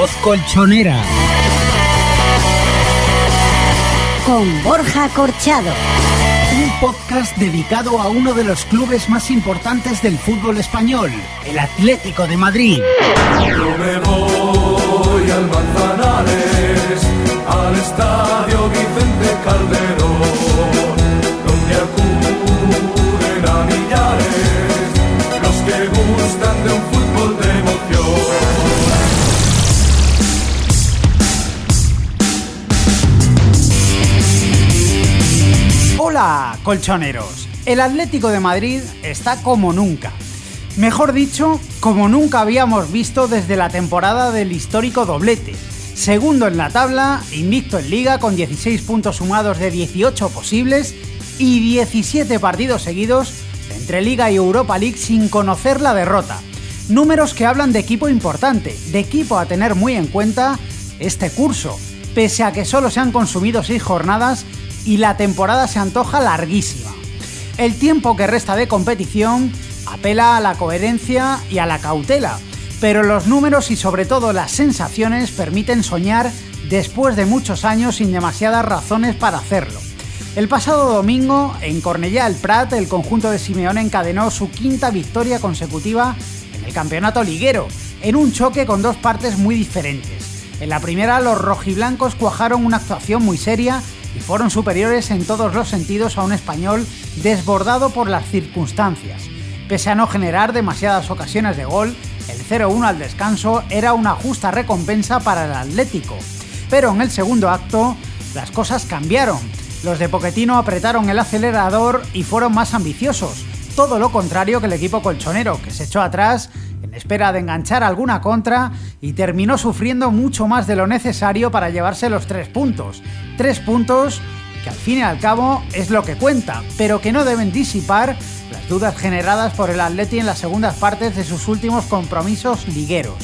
voz colchonera. Con Borja Corchado. Un podcast dedicado a uno de los clubes más importantes del fútbol español, el Atlético de Madrid. Yo me voy al Manzanares, al estadio Vicente Calderón, Hola, colchoneros. El Atlético de Madrid está como nunca. Mejor dicho, como nunca habíamos visto desde la temporada del histórico doblete. Segundo en la tabla, invicto en liga con 16 puntos sumados de 18 posibles y 17 partidos seguidos entre Liga y Europa League sin conocer la derrota. Números que hablan de equipo importante, de equipo a tener muy en cuenta este curso, pese a que solo se han consumido 6 jornadas y la temporada se antoja larguísima. El tiempo que resta de competición apela a la coherencia y a la cautela, pero los números y sobre todo las sensaciones permiten soñar después de muchos años sin demasiadas razones para hacerlo. El pasado domingo, en Cornellá el Prat, el conjunto de Simeone encadenó su quinta victoria consecutiva en el campeonato liguero, en un choque con dos partes muy diferentes. En la primera, los rojiblancos cuajaron una actuación muy seria y fueron superiores en todos los sentidos a un español desbordado por las circunstancias. Pese a no generar demasiadas ocasiones de gol, el 0-1 al descanso era una justa recompensa para el Atlético. Pero en el segundo acto, las cosas cambiaron. Los de Poquetino apretaron el acelerador y fueron más ambiciosos. Todo lo contrario que el equipo colchonero, que se echó atrás en espera de enganchar alguna contra y terminó sufriendo mucho más de lo necesario para llevarse los tres puntos. Tres puntos que al fin y al cabo es lo que cuenta, pero que no deben disipar las dudas generadas por el Atleti en las segundas partes de sus últimos compromisos ligueros.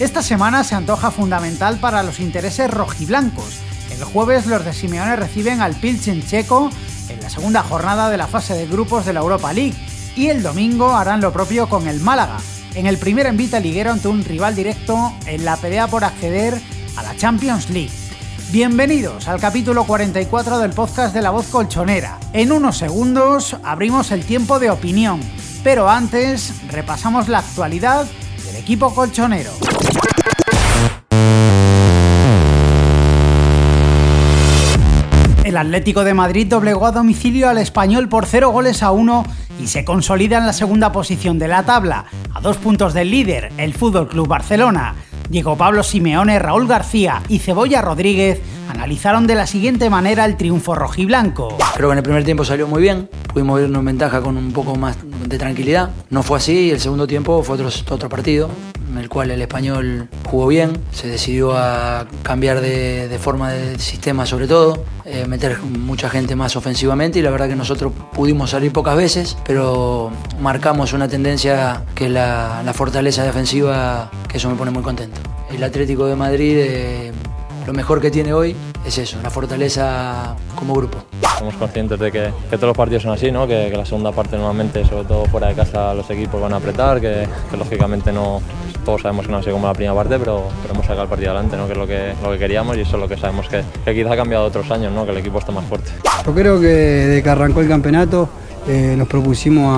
Esta semana se antoja fundamental para los intereses rojiblancos. El jueves los de Simeone reciben al Pilchen checo en la segunda jornada de la fase de grupos de la Europa League y el domingo harán lo propio con el Málaga, en el primer envite liguero ante un rival directo en la pelea por acceder a la Champions League. Bienvenidos al capítulo 44 del podcast de La Voz Colchonera. En unos segundos abrimos el tiempo de opinión, pero antes repasamos la actualidad del equipo colchonero. El Atlético de Madrid doblegó a domicilio al español por 0 goles a 1 y se consolida en la segunda posición de la tabla, a dos puntos del líder, el Fútbol Club Barcelona. Diego Pablo Simeone, Raúl García y Cebolla Rodríguez analizaron de la siguiente manera el triunfo rojiblanco. Creo que en el primer tiempo salió muy bien, pudimos irnos en ventaja con un poco más de tranquilidad. No fue así y el segundo tiempo fue otro, otro partido en el cual el español jugó bien, se decidió a cambiar de, forma de sistema sobre todo, eh, meter mucha gente más ofensivamente y la verdad que nosotros pudimos salir pocas veces, pero marcamos una tendencia que la, la fortaleza defensiva, que eso me pone muy contento. El Atlético de Madrid, eh, lo mejor que tiene hoy es eso, la fortaleza como grupo. Somos conscientes de que, que todos los partidos son así, ¿no? que, la segunda parte normalmente, sobre todo fuera de casa, los equipos van a apretar, que lógicamente no, todos sabemos que no ha sido como la primera parte, pero, pero hemos sacado el partido adelante, ¿no? que es lo que, lo que queríamos y eso es lo que sabemos que, que quizá ha cambiado otros años, ¿no? que el equipo está más fuerte. Yo creo que desde que arrancó el campeonato eh, nos propusimos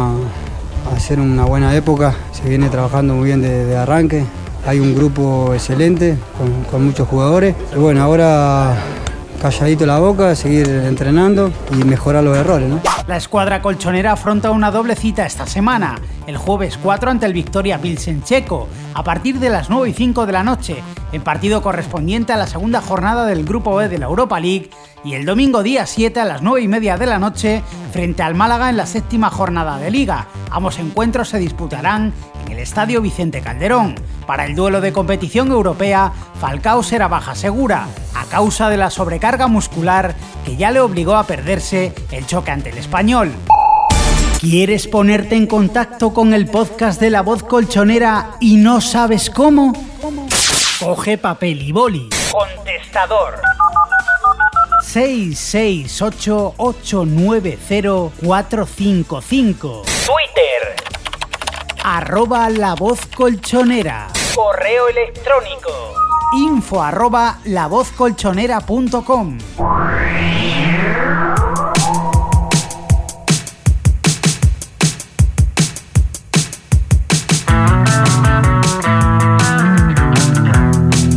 a, hacer una buena época, se viene trabajando muy bien desde de arranque, hay un grupo excelente con muchos jugadores. Y bueno, ahora calladito la boca, seguir entrenando y mejorar los errores. La escuadra colchonera afronta una doble cita esta semana. El jueves 4 ante el Victoria Pilsen-Checo, a partir de las 9 y 5 de la noche, en partido correspondiente a la segunda jornada del Grupo B de la Europa League, y el domingo día 7 a las 9 y media de la noche, frente al Málaga en la séptima jornada de Liga. Ambos encuentros se disputarán en el Estadio Vicente Calderón. Para el duelo de competición europea, Falcao será baja segura, a causa de la sobrecarga muscular que ya le obligó a perderse el choque ante el español. ¿Quieres ponerte en contacto con el podcast de la voz colchonera y no sabes cómo? Coge papel y boli. Contestador. 668-890-455. Twitter. Arroba la voz colchonera. Correo electrónico. Info arroba lavozcolchonera.com.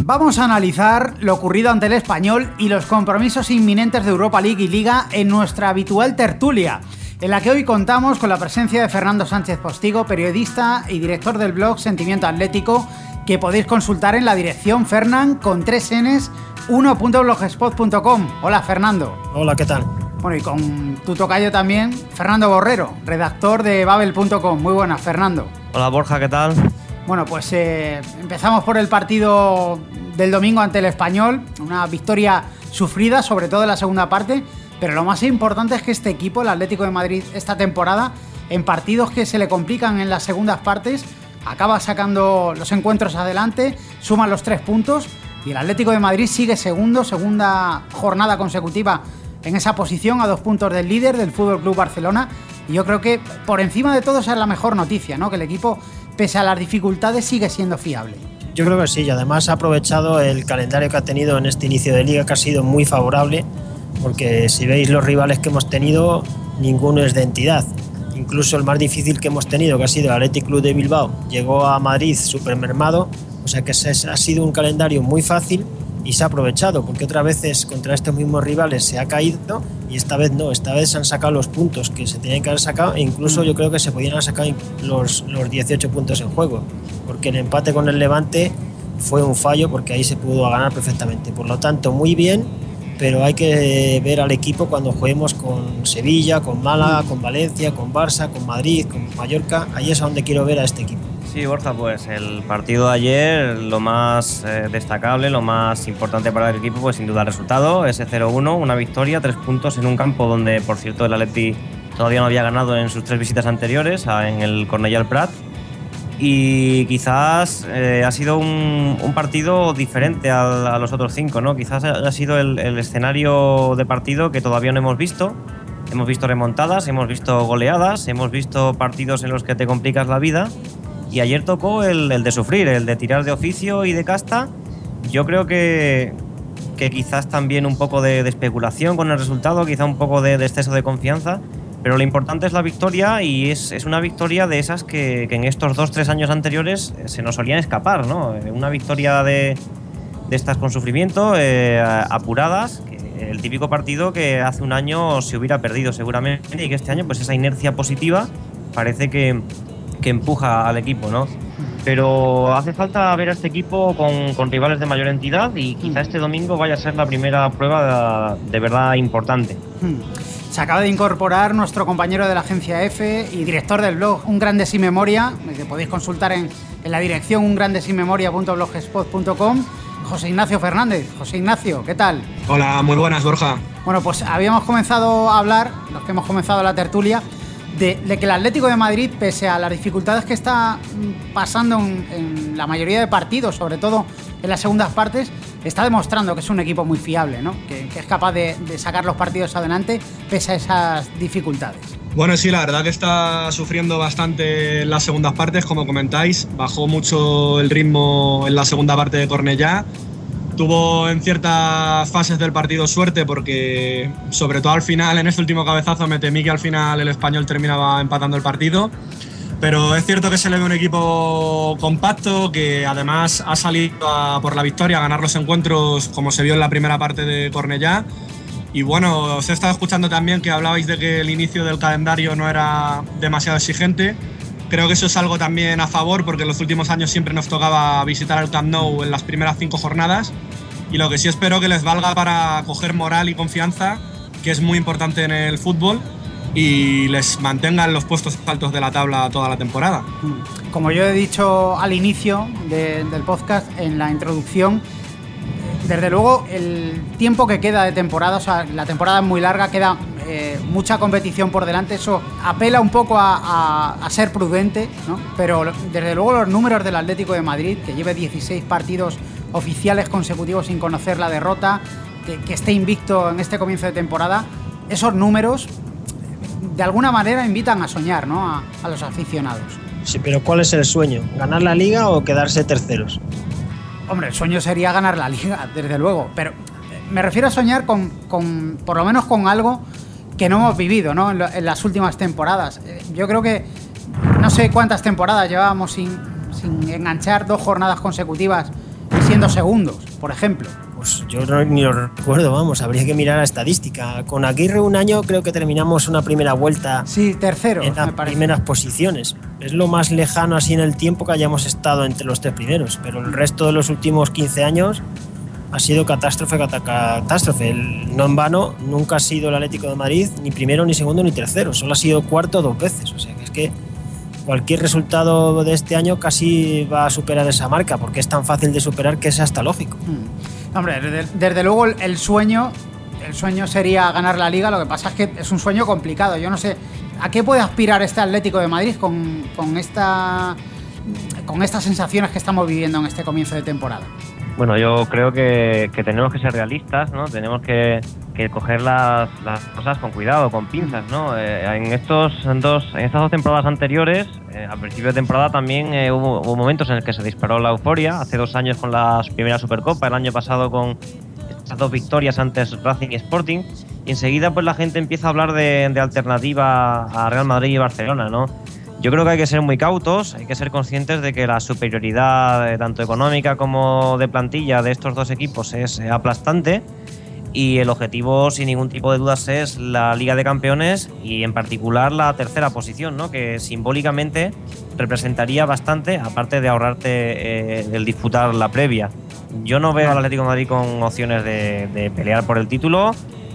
Vamos a analizar lo ocurrido ante el español y los compromisos inminentes de Europa League y Liga en nuestra habitual tertulia, en la que hoy contamos con la presencia de Fernando Sánchez Postigo, periodista y director del blog Sentimiento Atlético, que podéis consultar en la dirección Fernan con 3 Ns 1.blogspot.com. Hola Fernando. Hola, ¿qué tal? Bueno, y con tu tocayo también, Fernando Borrero, redactor de babel.com. Muy buenas, Fernando. Hola Borja, ¿qué tal? Bueno, pues eh, empezamos por el partido del domingo ante el español, una victoria sufrida, sobre todo en la segunda parte, pero lo más importante es que este equipo, el Atlético de Madrid, esta temporada, en partidos que se le complican en las segundas partes, acaba sacando los encuentros adelante, suma los tres puntos y el Atlético de Madrid sigue segundo, segunda jornada consecutiva en esa posición, a dos puntos del líder del Fútbol Club Barcelona. Y yo creo que por encima de todo esa es la mejor noticia, ¿no? Que el equipo, pese a las dificultades, sigue siendo fiable. Yo creo que sí, y además ha aprovechado el calendario que ha tenido en este inicio de liga, que ha sido muy favorable, porque si veis los rivales que hemos tenido, ninguno es de entidad. Incluso el más difícil que hemos tenido, que ha sido el Athletic Club de Bilbao, llegó a Madrid súper mermado, o sea que se- ha sido un calendario muy fácil y se ha aprovechado, porque otras veces contra estos mismos rivales se ha caído y esta vez no, esta vez se han sacado los puntos que se tenían que haber sacado e incluso yo creo que se podían haber sacado los, los 18 puntos en juego, porque el empate con el Levante fue un fallo porque ahí se pudo ganar perfectamente. Por lo tanto, muy bien, pero hay que ver al equipo cuando juguemos con Sevilla, con Málaga, con Valencia, con Barça, con Madrid, con Mallorca. Ahí es a donde quiero ver a este equipo. Sí, Borja, pues el partido de ayer, lo más eh, destacable, lo más importante para el equipo, pues sin duda el resultado, ese 0-1, una victoria, tres puntos en un campo donde, por cierto, el Atleti todavía no había ganado en sus tres visitas anteriores, en el Cornellà Prat. Y quizás eh, ha sido un, partido diferente a, los otros cinco, ¿no? Quizás ha sido el, escenario de partido que todavía no hemos visto. Hemos visto remontadas, hemos visto goleadas, hemos visto partidos en los que te complicas la vida. Y ayer tocó el, de sufrir, el de tirar de oficio y de casta. Yo creo que, que quizás también un poco de, especulación con el resultado, quizá un poco de exceso de confianza. Pero lo importante es la victoria y es, es una victoria de esas que, que en estos dos, tres años anteriores eh, se nos solían escapar, ¿no? Eh, Una victoria de, de estas con sufrimiento, eh, apuradas, que el típico partido que hace un año se hubiera perdido seguramente y que este año pues esa inercia positiva parece que, que empuja al equipo, ¿no? Pero hace falta ver a este equipo con, con rivales de mayor entidad y quizá este domingo vaya a ser la primera prueba de, de verdad importante. Hmm. Se acaba de incorporar nuestro compañero de la agencia F y director del blog Un Grande Sin Memoria, que podéis consultar en, en la dirección ungrandesimemoria.blogspot.com, José Ignacio Fernández. José Ignacio, ¿qué tal? Hola, muy buenas, Borja. Bueno, pues habíamos comenzado a hablar, los que hemos comenzado la tertulia, de, de que el Atlético de Madrid, pese a las dificultades que está mm, pasando en, en la mayoría de partidos, sobre todo en las segundas partes, está demostrando que es un equipo muy fiable, ¿no? que, que es capaz de, de sacar los partidos adelante pese a esas dificultades. Bueno, sí, la verdad que está sufriendo bastante en las segundas partes, como comentáis. Bajó mucho el ritmo en la segunda parte de Cornellá. Tuvo en ciertas fases del partido suerte porque, sobre todo al final, en este último cabezazo, me temí que al final el español terminaba empatando el partido. Pero es cierto que se le ve un equipo compacto, que además ha salido a- por la victoria a ganar los encuentros como se vio en la primera parte de Cornellá. Y bueno, os he estado escuchando también que hablabais de que el inicio del calendario no era demasiado exigente. Creo que eso es algo también a favor porque en los últimos años siempre nos tocaba visitar el Camp Nou en las primeras cinco jornadas. Y lo que sí espero que les valga para coger moral y confianza, que es muy importante en el fútbol, y les mantengan los puestos altos de la tabla toda la temporada. Como yo he dicho al inicio de- del podcast, en la introducción, desde luego el tiempo que queda de temporada, o sea, la temporada es muy larga, queda eh, mucha competición por delante, eso apela un poco a, a- a ser prudente, ¿no? pero desde luego los números del Atlético de Madrid, que lleve 16 partidos oficiales consecutivos sin conocer la derrota, que, que esté invicto en este comienzo de temporada, esos números de alguna manera invitan a soñar ¿no? a- a los aficionados. Sí, pero ¿cuál es el sueño? ¿Ganar la liga o quedarse terceros? Hombre, el sueño sería ganar la liga, desde luego, pero me refiero a soñar con, con por lo menos con algo que no hemos vivido ¿no? en, lo- en las últimas temporadas. Eh, Yo creo que no sé cuántas temporadas llevábamos sin, sin enganchar dos jornadas consecutivas siendo segundos, por ejemplo. Pues yo no- ni lo recuerdo, vamos, habría que mirar la estadística. Con Aguirre un año creo que terminamos una primera vuelta Sí, tercero, en las primeras posiciones. Es lo más lejano así en el tiempo que hayamos estado entre los tres primeros, pero el resto de los últimos 15 años ha sido catástrofe, catástrofe. No en vano, nunca ha sido el Atlético de Madrid ni primero, ni segundo, ni tercero. Solo ha sido cuarto dos veces. O sea que es que cualquier resultado de este año casi va a superar esa marca, porque es tan fácil de superar que es hasta lógico. Mm. Hombre, desde, desde luego el, el sueño, el sueño sería ganar la liga. Lo que pasa es que es un sueño complicado. Yo no sé a qué puede aspirar este Atlético de Madrid con, con esta con estas sensaciones que estamos viviendo en este comienzo de temporada. Bueno, yo creo que, que tenemos que ser realistas, ¿no? Tenemos que, coger las, las cosas con cuidado, con pinzas, ¿no? Eh, en, estos dos, en estas dos temporadas anteriores, eh, al principio de temporada también eh, hubo, hubo momentos en los que se disparó la euforia. Hace dos años con la primera Supercopa, el año pasado con estas dos victorias antes Racing y Sporting. Y enseguida pues la gente empieza a hablar de, de alternativa a Real Madrid y Barcelona, ¿no? Yo creo que hay que ser muy cautos, hay que ser conscientes de que la superioridad eh, tanto económica como de plantilla de estos dos equipos es eh, aplastante y el objetivo sin ningún tipo de dudas es la Liga de Campeones y en particular la tercera posición, ¿no? que simbólicamente representaría bastante, aparte de ahorrarte eh, el disputar la previa. Yo no veo al Atlético de Madrid con opciones de, de pelear por el título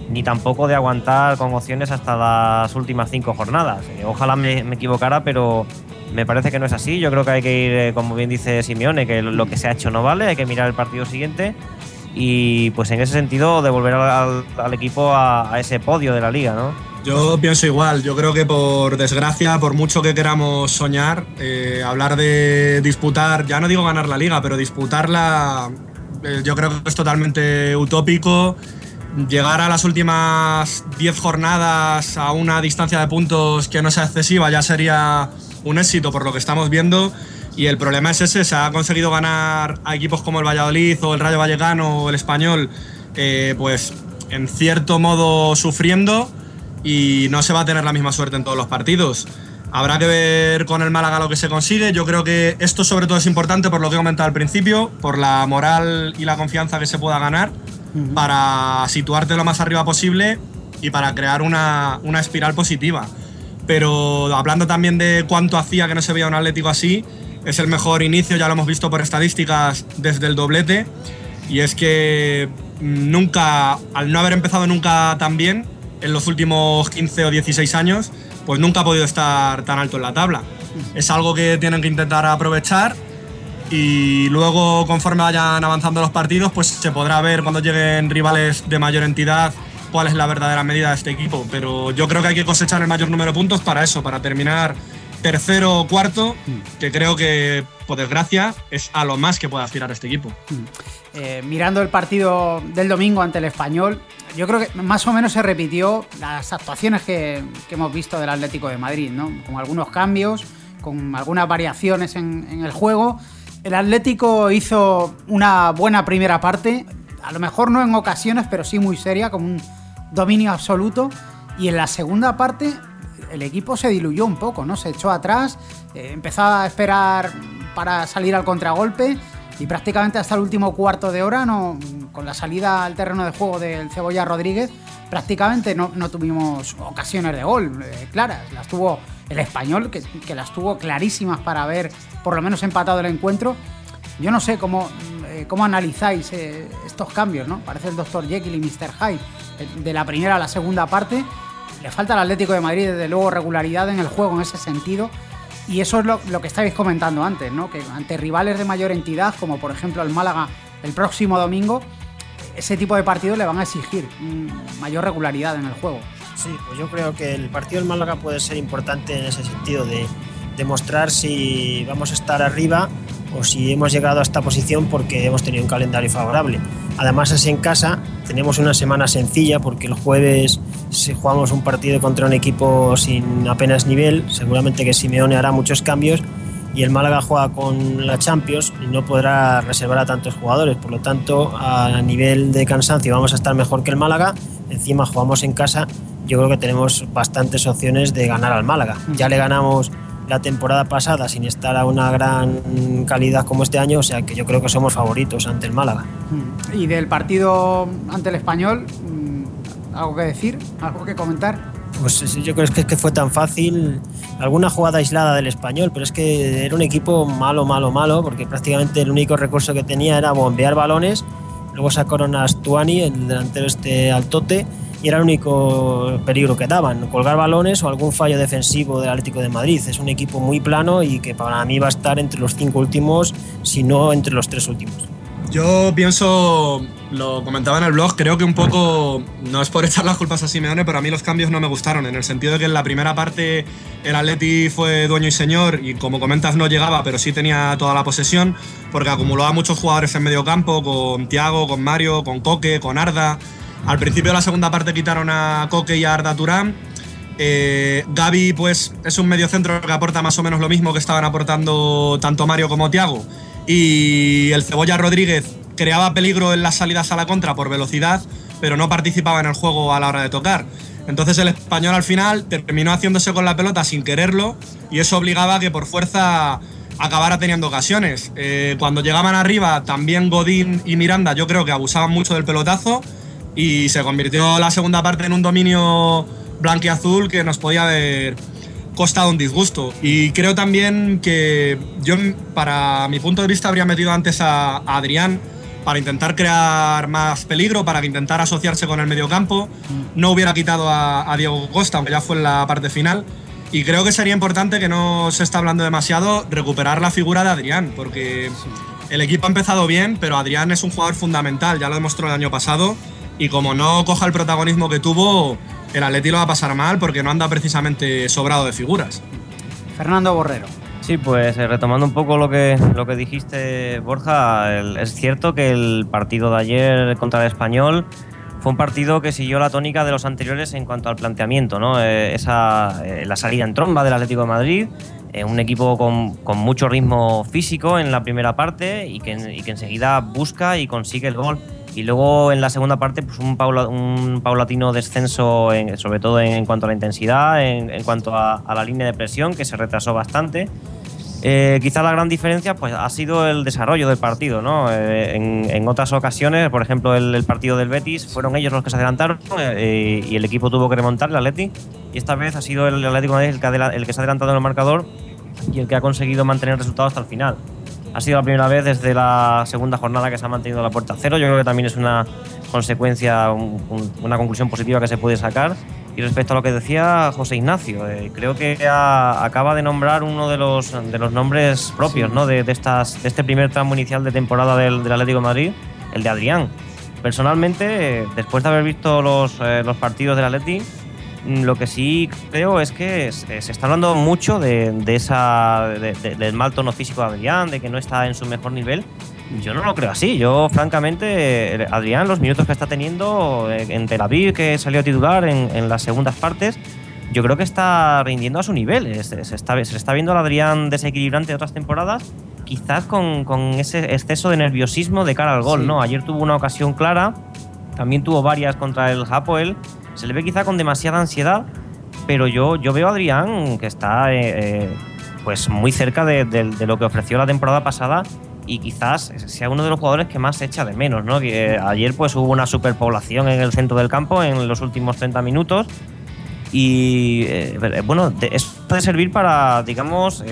ni tampoco de aguantar con opciones hasta las últimas cinco jornadas. Eh, ojalá me, me equivocara, pero me parece que no es así. Yo creo que hay que ir, eh, como bien dice Simeone, que lo, que se ha hecho no vale, hay que mirar el partido siguiente y pues en ese sentido devolver al, equipo a, ese podio de la liga, ¿no? Yo pienso igual, yo creo que por desgracia, por mucho que queramos soñar, eh, hablar de disputar, ya no digo ganar la liga, pero disputarla, yo creo que es totalmente utópico. Llegar a las últimas 10 jornadas a una distancia de puntos que no sea excesiva ya sería un éxito por lo que estamos viendo. Y el problema es ese, se ha conseguido ganar a equipos como el Valladolid o el Rayo Vallecano o el Español, eh, pues en cierto modo sufriendo y no se va a tener la misma suerte en todos los partidos. Habrá que ver con el Málaga lo que se consigue. Yo creo que esto sobre todo es importante por lo que he comentado al principio, por la moral y la confianza que se pueda ganar para situarte lo más arriba posible y para crear una, una espiral positiva. Pero hablando también de cuánto hacía que no se veía un Atlético así, es el mejor inicio, ya lo hemos visto por estadísticas desde el doblete. Y es que nunca, al no haber empezado nunca tan bien, en los últimos 15 o 16 años, pues nunca ha podido estar tan alto en la tabla. Es algo que tienen que intentar aprovechar y luego conforme vayan avanzando los partidos, pues se podrá ver cuando lleguen rivales de mayor entidad cuál es la verdadera medida de este equipo. Pero yo creo que hay que cosechar el mayor número de puntos para eso, para terminar tercero o cuarto, que creo que, por desgracia, es a lo más que puede aspirar este equipo. Eh, mirando el partido del domingo ante el español, yo creo que más o menos se repitió las actuaciones que, que hemos visto del Atlético de Madrid, ¿no? Con algunos cambios, con algunas variaciones en, en el juego. El Atlético hizo una buena primera parte, a lo mejor no en ocasiones, pero sí muy seria, con un dominio absoluto. Y en la segunda parte el equipo se diluyó un poco, ¿no? Se echó atrás, eh, empezó a esperar para salir al contragolpe y prácticamente hasta el último cuarto de hora, no, con la salida al terreno de juego del Cebolla Rodríguez, prácticamente no, no tuvimos ocasiones de gol eh, claras. Las tuvo el español, que, que las tuvo clarísimas para haber por lo menos empatado el encuentro. Yo no sé cómo, eh, cómo analizáis eh, estos cambios, ¿no? Parece el Dr. Jekyll y Mr. Hyde de la primera a la segunda parte. Le falta al Atlético de Madrid, desde luego, regularidad en el juego en ese sentido. Y eso es lo, que estabais comentando antes, ¿no? Que ante rivales de mayor entidad, como por ejemplo el Málaga el próximo domingo, ese tipo de partidos le van a exigir mm, mayor regularidad en el juego. Sí, pues yo creo que el partido del Málaga puede ser importante en ese sentido de demostrar si vamos a estar arriba o si hemos llegado a esta posición porque hemos tenido un calendario favorable. Además es en casa, tenemos una semana sencilla porque el jueves si jugamos un partido contra un equipo sin apenas nivel, seguramente que Simeone hará muchos cambios y el Málaga juega con la Champions y no podrá reservar a tantos jugadores, por lo tanto a nivel de cansancio vamos a estar mejor que el Málaga, encima jugamos en casa, yo creo que tenemos bastantes opciones de ganar al Málaga. Ya le ganamos la temporada pasada sin estar a una gran calidad como este año, o sea que yo creo que somos favoritos ante el Málaga. Y del partido ante el español, mm, ¿algo que decir? ¿Algo que comentar? Pues yo creo que es que fue tan fácil. Alguna jugada aislada del español, pero es que era un equipo malo, malo, malo, porque prácticamente el único recurso que tenía era bombear balones. Luego sacaron a Stuani, el delantero este altote, y era el único peligro que daban, colgar balones o algún fallo defensivo del Atlético de Madrid. Es un equipo muy plano y que para mí va a estar entre los cinco últimos, si no entre los tres últimos. Yo pienso, lo comentaba en el blog, creo que un poco, no es por echar las culpas a Simeone, pero a mí los cambios no me gustaron, en el sentido de que en la primera parte el Atleti fue dueño y señor y como comentas no llegaba, pero sí tenía toda la posesión, porque acumuló a muchos jugadores en medio campo, con Tiago, con Mario, con Coque, con Arda. Al principio de la segunda parte quitaron a Coque y a Arda Turán. Eh, Gaby pues es un mediocentro que aporta más o menos lo mismo que estaban aportando tanto Mario como Tiago y el Cebolla Rodríguez creaba peligro en las salidas a la contra por velocidad, pero no participaba en el juego a la hora de tocar. Entonces el español al final terminó haciéndose con la pelota sin quererlo y eso obligaba a que por fuerza acabara teniendo ocasiones. Eh, cuando llegaban arriba, también Godín y Miranda yo creo que abusaban mucho del pelotazo y se convirtió la segunda parte en un dominio blanquiazul que nos podía haber costado un disgusto. Y creo también que yo, para mi punto de vista, habría metido antes a, a Adrián para intentar crear más peligro, para que intentara asociarse con el mediocampo. No hubiera quitado a, a Diego Costa, aunque ya fue en la parte final. Y creo que sería importante, que no se está hablando demasiado, recuperar la figura de Adrián, porque el equipo ha empezado bien, pero Adrián es un jugador fundamental, ya lo demostró el año pasado, y como no coja el protagonismo que tuvo, el Atleti lo va a pasar mal porque no anda precisamente sobrado de figuras. Fernando Borrero. Sí, pues eh, retomando un poco lo que, lo que dijiste, Borja, el- es cierto que el partido de ayer contra el Español fue un partido que siguió la tónica de los anteriores en cuanto al planteamiento, ¿no? Eh, esa, eh, la salida en tromba del Atlético de Madrid, eh, un equipo con, con mucho ritmo físico en la primera parte y que, y que enseguida busca y consigue el gol. Y luego en la segunda parte, pues un, paula- un paulatino descenso, en- sobre todo en, cuanto a la intensidad, en, en cuanto a, a la línea de presión, que se retrasó bastante. Eh, quizá la gran diferencia pues, ha sido el desarrollo del partido. ¿no? Eh, en, en otras ocasiones, por ejemplo, el, el partido del Betis, fueron ellos los que se adelantaron eh, y el equipo tuvo que remontar, el Atleti. Y esta vez ha sido el Atlético Madrid el que, el que se ha adelantado en el marcador y el que ha conseguido mantener el resultado hasta el final. Ha sido la primera vez desde la segunda jornada que se ha mantenido la puerta a cero. Yo creo que también es una consecuencia, un- un- una conclusión positiva que se puede sacar. Y respecto a lo que decía José Ignacio, eh, creo que ha- acaba de nombrar uno de los, de los nombres propios ¿no? de, de estas, de este primer tramo inicial de temporada del, del Atlético de Madrid, el de Adrián. Personalmente, eh, después de haber visto los, eh, los partidos del Atleti, mm, lo que sí creo es que se, se está hablando mucho de, de esa, de- de- del mal tono físico de Adrián, de que no está en su mejor nivel. Yo no lo creo así. Yo, francamente, eh, Adrián, los minutos que está teniendo eh, en Tel Aviv, que salió titular en, en las segundas partes, yo creo que está rindiendo a su nivel. Es- Se, está, se está viendo al Adrián desequilibrante de otras temporadas, quizás con, con ese exceso de nerviosismo de cara al gol. Sí. ¿no? Ayer tuvo una ocasión clara, también tuvo varias contra el Hapoel. Se le ve quizá con demasiada ansiedad pero yo, yo veo a Adrián que está eh, eh, pues muy cerca de, lo que ofreció la temporada pasada y quizás sea uno de los jugadores que más se echa de menos, ¿no? Que, eh, ayer pues hubo una superpoblación en el centro del campo en los últimos 30 minutos y bueno, eso puede servir para, digamos,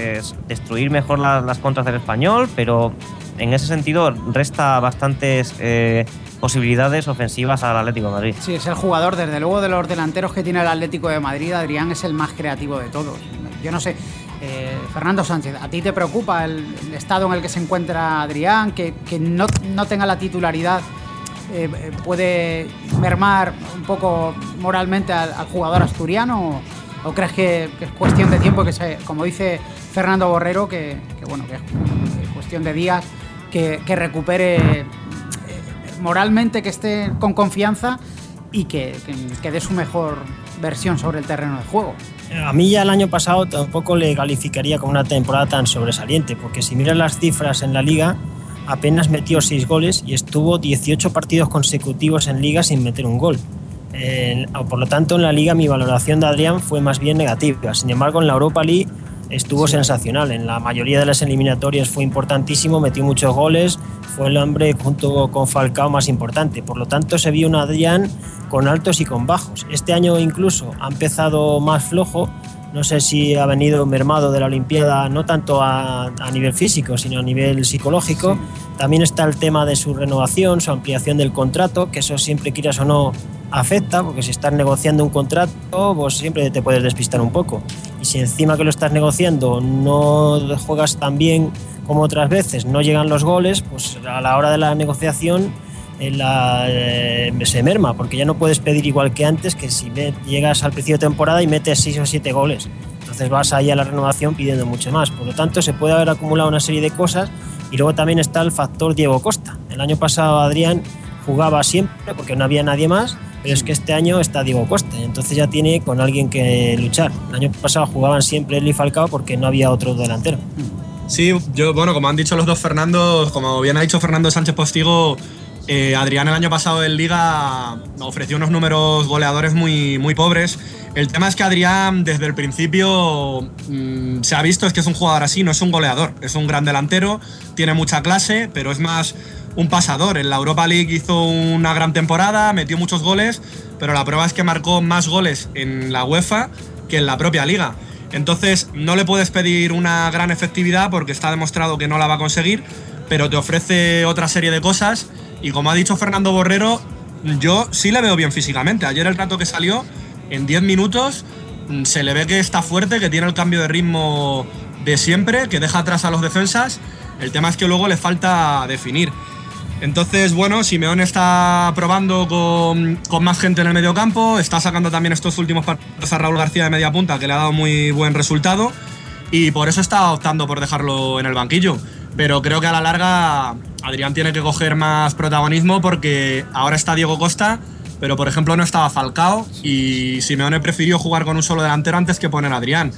destruir mejor la- las contras del español, pero en ese sentido resta bastantes eh, posibilidades ofensivas al Atlético de Madrid. Sí, es el jugador, desde luego, de los delanteros que tiene el Atlético de Madrid. Adrián es el más creativo de todos. Yo no sé, eh, Fernando Sánchez, ¿a ti te preocupa el, estado en el que se encuentra Adrián? Que, no, tenga la titularidad eh, puede mermar un poco moralmente al, jugador asturiano? ¿O, crees que, es cuestión de tiempo, que se, como dice Fernando Borrero, que, bueno, que es cuestión de días, que, que recupere eh, moralmente, que esté con confianza y que, que, que dé su mejor versión sobre el terreno de juego? A mí ya el año pasado tampoco le calificaría como una temporada tan sobresaliente, porque si miras las cifras en la liga, apenas metió 6 goles y estuvo 18 partidos consecutivos en liga sin meter un gol. Eh, por lo tanto, en la liga mi valoración de Adrián fue más bien negativa. Sin embargo, en la Europa League estuvo sensacional. En la mayoría de las eliminatorias fue importantísimo, metió muchos goles, fue el hombre junto con Falcao más importante. Por lo tanto, se vio un Adrián con altos y con bajos. Este año incluso ha empezado más flojo. No sé si ha venido mermado de la Olimpiada, no tanto a, a nivel físico, sino a nivel psicológico. También está el tema de su renovación, su ampliación del contrato, que eso siempre quieras o no afecta, porque si estás negociando un contrato, pues siempre te puedes despistar un poco. Y si encima que lo estás negociando no juegas tan bien como otras veces, no llegan los goles, pues a la hora de la negociación la, eh, se merma, porque ya no puedes pedir igual que antes, que si llegas al principio de temporada y metes 6 o 7 goles. Entonces vas ahí a la renovación pidiendo mucho más. Por lo tanto, se puede haber acumulado una serie de cosas y luego también está el factor Diego Costa. El año pasado Adrián jugaba siempre porque no había nadie más, pero es que este año está Diego Costa, entonces ya tiene con alguien que luchar. El año pasado jugaban siempre él y Falcao porque no había otro delantero. Sí, yo, bueno, como han dicho los dos Fernando, como bien ha dicho Fernando Sánchez Postigo, eh, Adrián el año pasado en Liga ofreció unos números goleadores muy, muy pobres. El tema es que Adrián desde el principio mm, se ha visto es que es un jugador así, no es un goleador, es un gran delantero, tiene mucha clase, pero es más un pasador. En la Europa League hizo una gran temporada, metió muchos goles, pero la prueba es que marcó más goles en la UEFA que en la propia liga. Entonces no le puedes pedir una gran efectividad porque está demostrado que no la va a conseguir, pero te ofrece otra serie de cosas y como ha dicho Fernando Borrero, yo sí le veo bien físicamente. Ayer el rato que salió, en 10 minutos, mm, se le ve que está fuerte, que tiene el cambio de ritmo de siempre, que deja atrás a los defensas. El tema es que luego le falta definir. Entonces, bueno, Simeone está probando con, con más gente en el medio campo, está sacando también estos últimos partidos a Raúl García de media punta, que le ha dado muy buen resultado, y por eso está optando por dejarlo en el banquillo. Pero creo que a la larga Adrián tiene que coger más protagonismo porque ahora está Diego Costa, pero por ejemplo no estaba Falcao y Simeone prefirió jugar con un solo delantero antes que poner a Adrián.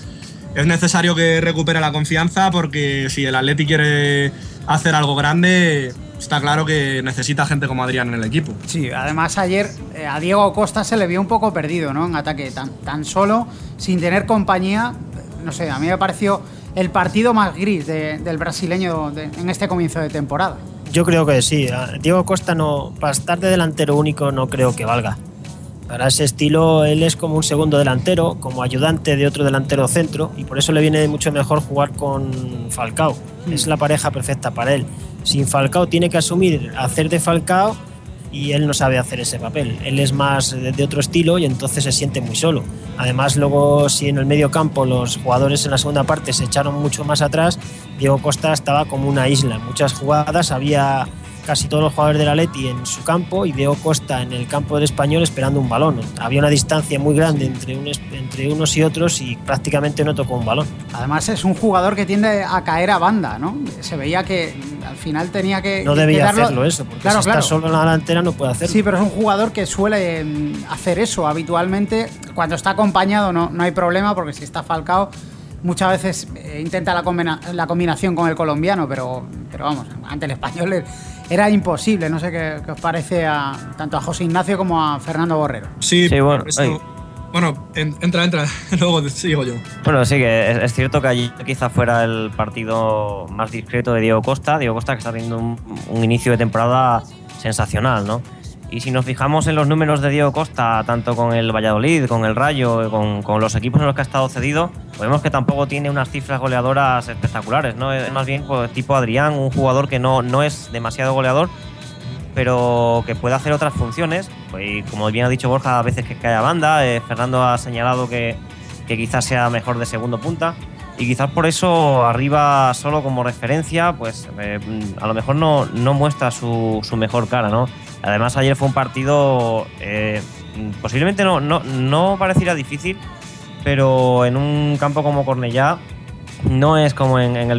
Es necesario que recupere la confianza porque si el Atleti quiere hacer algo grande, está claro que necesita gente como Adrián en el equipo. Sí, además ayer eh, a Diego Costa se le vio un poco perdido, ¿no? En ataque, tan, tan solo, sin tener compañía. No sé, a mí me pareció el partido más gris de- del brasileño de- en este comienzo de temporada. Yo creo que sí. Diego Costa no, para estar de delantero único no creo que valga. Para ese estilo él es como un segundo delantero, como ayudante de otro delantero centro y por eso le viene mucho mejor jugar con Falcao. Es la pareja perfecta para él. Sin Falcao tiene que asumir hacer de Falcao y él no sabe hacer ese papel. Él es más de otro estilo y entonces se siente muy solo. Además, luego si en el medio campo los jugadores en la segunda parte se echaron mucho más atrás, Diego Costa estaba como una isla. Muchas jugadas había casi todos los jugadores del Atleti en su campo y Diego Costa en el campo del Español esperando un balón. Había una distancia muy grande entre, un- entre unos y otros y prácticamente no tocó un balón. Además es un jugador que tiende a caer a banda, ¿no? Se veía que al final tenía que... No debía hacerlo eso, porque Claro, si está claro. solo en la delantera no puede hacerlo. Sí, pero es un jugador que suele mm, hacer eso habitualmente. Cuando está acompañado no, no hay problema, porque si está Falcao, muchas veces eh, intenta la, combina- la combinación con el colombiano, pero, pero vamos, ante el español era imposible. No sé qué, qué os parece a, tanto a José Ignacio como a Fernando Borrero. Sí, Sí, bueno. Bueno, entra, entra, luego sigo yo. Bueno, sí, que es, cierto que allí quizá fuera el partido más discreto de Diego Costa. Diego Costa que está teniendo un, inicio de temporada sensacional, ¿no? Y si nos fijamos en los números de Diego Costa, tanto con el Valladolid, con el Rayo, con, los equipos en los que ha estado cedido, vemos que tampoco tiene unas cifras goleadoras espectaculares, ¿no? Es más bien pues, tipo Adrián, un jugador que no, no es demasiado goleador, pero que puede hacer otras funciones. Pues, como bien ha dicho Borja, a veces que cae a banda. Eh, Fernando ha señalado que, quizás sea mejor de segundo punta. Y quizás por eso arriba solo como referencia, pues eh, a lo mejor no, no muestra su, su, mejor cara, ¿no? Además ayer fue un partido eh, posiblemente no, no, no pareciera difícil, pero en un campo como Cornellá no es como en,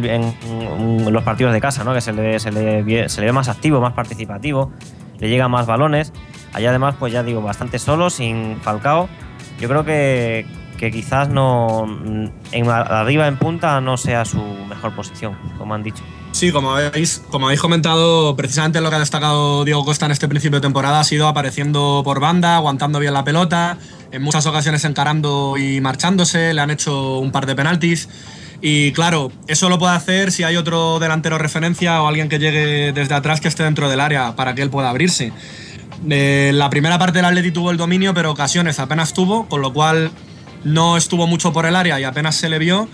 los partidos de casa, ¿no? que se le, se, le, ve más activo, más participativo, le llegan más balones. Allá además, pues ya digo, bastante solo, sin Falcao. Yo creo que, quizás no en, arriba en punta no sea su mejor posición, como han dicho. Sí, como habéis, como habéis comentado, precisamente lo que ha destacado Diego Costa en este principio de temporada ha sido apareciendo por banda, aguantando bien la pelota, en muchas ocasiones encarando y marchándose, le han hecho un par de penaltis. Y claro, eso lo puede hacer si hay otro delantero referencia o alguien que llegue desde atrás que esté dentro del área para que él pueda abrirse. Eh, la primera parte del Atleti tuvo el dominio, pero ocasiones apenas tuvo, con lo cual no estuvo mucho por el área y apenas se le vio.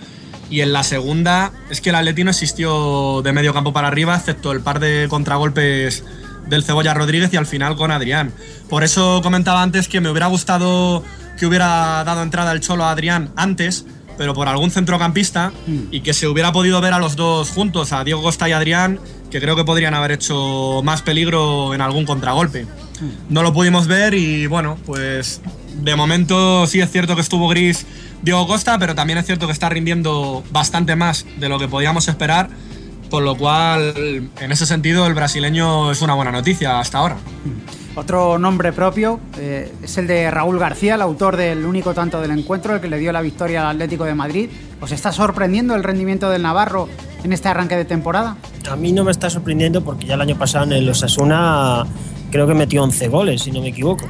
Y en la segunda es que el Atleti no existió de medio campo para arriba, excepto el par de contragolpes del Cebolla Rodríguez y al final con Adrián. Por eso comentaba antes que me hubiera gustado que hubiera dado entrada el Cholo a Adrián antes, pero por algún centrocampista mm. y que se hubiera podido ver a los dos juntos, a Diego Costa y Adrián, que creo que podrían haber hecho más peligro en algún contragolpe. Mm. No lo pudimos ver y bueno, pues de momento sí es cierto que estuvo gris Diego Costa, pero también es cierto que está rindiendo bastante más de lo que podíamos esperar, con lo cual en ese sentido el brasileño es una buena noticia hasta ahora. Otro nombre propio eh, es el de Raúl García, el autor del único tanto del encuentro, el que le dio la victoria al Atlético de Madrid. ¿Os está sorprendiendo el rendimiento del Navarro en este arranque de temporada? A mí no me está sorprendiendo porque ya el año pasado en el Osasuna creo que metió 11 goles, si no me equivoco.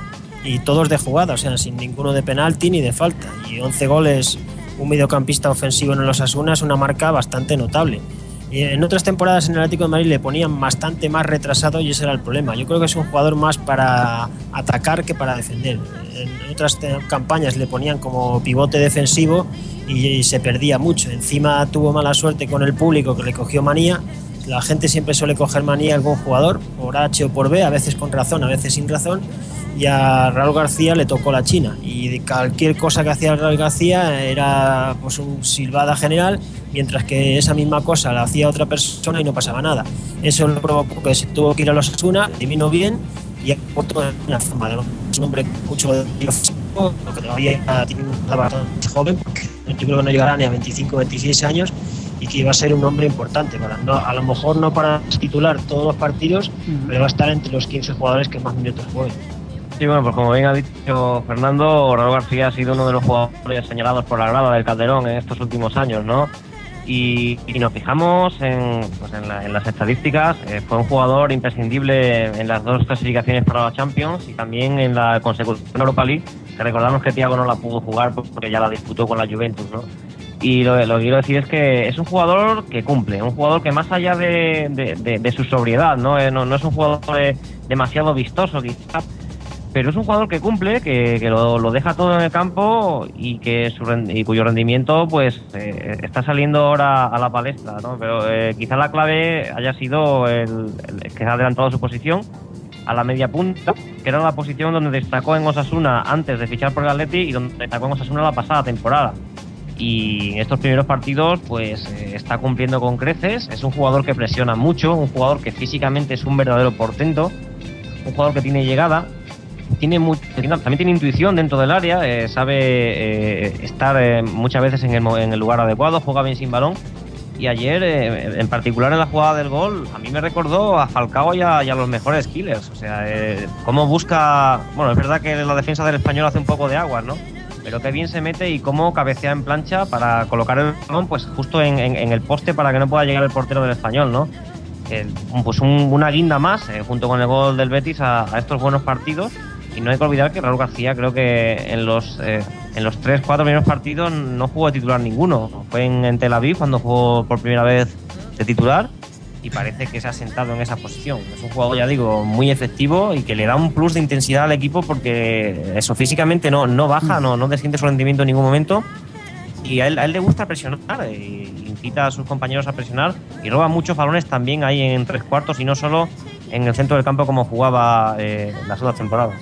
Y todos de jugada, o sea, sin ninguno de penalti ni de falta. Y 11 goles, un mediocampista ofensivo en el Osasuna es una marca bastante notable. En otras temporadas en el Atlético de Madrid le ponían bastante más retrasado y ese era el problema. Yo creo que es un jugador más para atacar que para defender. En otras campañas le ponían como pivote defensivo y, se perdía mucho. Encima tuvo mala suerte con el público que le cogió manía. La gente siempre suele coger manía a algún jugador, por H o por B, a veces con razón, a veces sin razón. Y a Raúl García le tocó la China. Y cualquier cosa que hacía Raúl García era pues, un silbada general mientras que esa misma cosa la hacía otra persona y no pasaba nada. Eso lo provocó que se tuvo que ir a los Asuna, vino bien y ha puesto una forma de un hombre mucho de lo que todavía tiene una bastante joven, porque yo creo que no llegará ni a 25 o 26 años y que iba a ser un hombre importante. Para, no, a lo mejor no para titular todos los partidos, pero va a estar entre los 15 jugadores que más minutos jueguen. Sí, bueno, pues como bien ha dicho Fernando, Raúl García ha sido uno de los jugadores señalados por la grada del Calderón en estos últimos años, ¿no? Y, nos fijamos en, pues en, las estadísticas, eh, fue un jugador imprescindible en las dos clasificaciones para la Champions y también en la consecución Europa League, que recordamos que Thiago no la pudo jugar porque ya la disputó con la Juventus, ¿no? Y lo, lo, que quiero decir es que es un jugador que cumple, un jugador que más allá de, de, su sobriedad, ¿no? Eh, no, no es un jugador demasiado vistoso quizás, pero es un jugador que cumple, que, lo, deja todo en el campo y que su, y cuyo rendimiento pues eh, está saliendo ahora a la palestra, ¿no? Pero eh, quizá la clave haya sido el, que ha adelantado su posición a la media punta, que era la posición donde destacó en Osasuna antes de fichar por el Atleti y donde destacó en Osasuna la pasada temporada. Y en estos primeros partidos pues eh, está cumpliendo con creces, es un jugador que presiona mucho, un jugador que físicamente es un verdadero portento, un jugador que tiene llegada, tiene también tiene intuición dentro del área, eh, sabe eh, estar eh, muchas veces en el, lugar adecuado, juega bien sin balón. Y ayer, en particular en la jugada del gol, a mí me recordó a Falcao y a, los mejores killers. O sea, cómo busca. Bueno, es verdad que la defensa del español hace un poco de agua, ¿no? Pero qué bien se mete y cómo cabecea en plancha para colocar el balón pues justo en, el poste para que no pueda llegar el portero del español, ¿no? pues una guinda más, junto con el gol del Betis, a estos buenos partidos Y no hay que olvidar que Raúl García creo que en los, eh, en los 3-4 primeros partidos no jugó de titular ninguno. Fue en, en Tel Aviv cuando jugó por primera vez de titular y parece que se ha sentado en esa posición. Es un jugador, ya digo, muy efectivo y que le da un plus de intensidad al equipo porque eso físicamente no, no baja, no, no desciende su rendimiento en ningún momento. Y a él, a él le gusta presionar, e incita a sus compañeros a presionar y roba muchos balones también ahí en tres cuartos y no solo en el centro del campo como jugaba eh, las otras temporadas.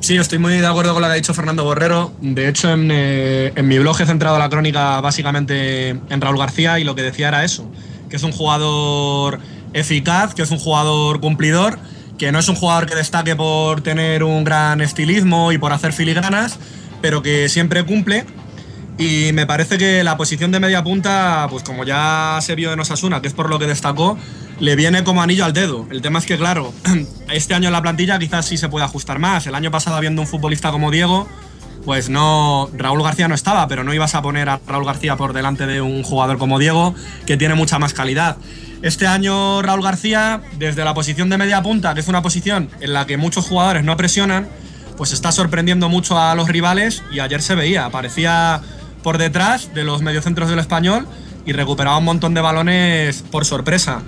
Sí, estoy muy de acuerdo con lo que ha dicho Fernando Borrero. De hecho, en, eh, en mi blog he centrado la crónica básicamente en Raúl García y lo que decía era eso, que es un jugador eficaz, que es un jugador cumplidor, que no es un jugador que destaque por tener un gran estilismo y por hacer filigranas, pero que siempre cumple. Y me parece que la posición de media punta, pues como ya se vio en Osasuna, que es por lo que destacó, le viene como anillo al dedo. El tema es que, claro, este año en la plantilla quizás sí se puede ajustar más. El año pasado, habiendo un futbolista como Diego, pues no, Raúl García no estaba, pero no ibas a poner a Raúl García por delante de un jugador como Diego, que tiene mucha más calidad. Este año Raúl García, desde la posición de media punta, que es una posición en la que muchos jugadores no presionan, pues está sorprendiendo mucho a los rivales y ayer se veía, aparecía por detrás de los mediocentros del español y recuperaba un montón de balones por sorpresa.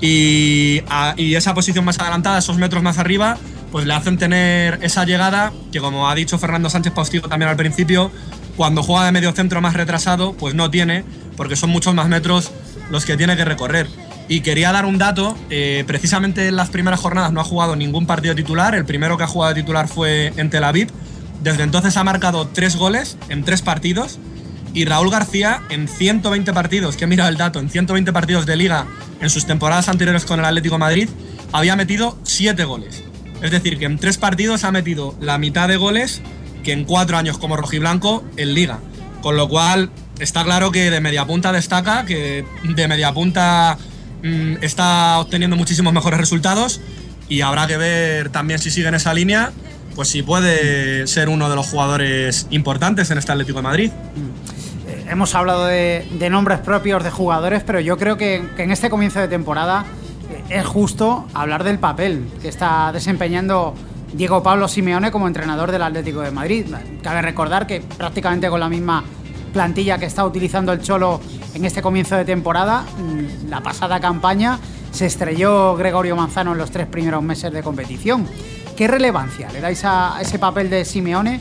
Y, esa posición más adelantada, esos metros más arriba, pues le hacen tener esa llegada que, como ha dicho Fernando Sánchez Postigo también al principio, cuando juega de medio centro más retrasado, pues no tiene, porque son muchos más metros los que tiene que recorrer. Y quería dar un dato, eh, precisamente en las primeras jornadas no ha jugado ningún partido titular, el primero que ha jugado titular fue en Tel Aviv, desde entonces ha marcado tres goles en tres partidos y Raúl García en 120 partidos, que he mirado el dato, en 120 partidos de liga en sus temporadas anteriores con el Atlético Madrid, había metido 7 goles. Es decir, que en tres partidos ha metido la mitad de goles que en cuatro años como rojiblanco en liga. Con lo cual está claro que de media punta destaca, que de media punta mm, está obteniendo muchísimos mejores resultados y habrá que ver también si sigue en esa línea, pues si puede ser uno de los jugadores importantes en este Atlético de Madrid. Eh, Hemos hablado de, nombres propios de jugadores, pero yo creo que, en este comienzo de temporada es justo hablar del papel que está desempeñando Diego Pablo Simeone como entrenador del Atlético de Madrid. Cabe recordar que prácticamente con la misma plantilla que está utilizando el Cholo en este comienzo de temporada, mm, la pasada campaña se estrelló Gregorio Manzano en los tres primeros meses de competición. ¿Qué relevancia le dais a ese papel de Simeone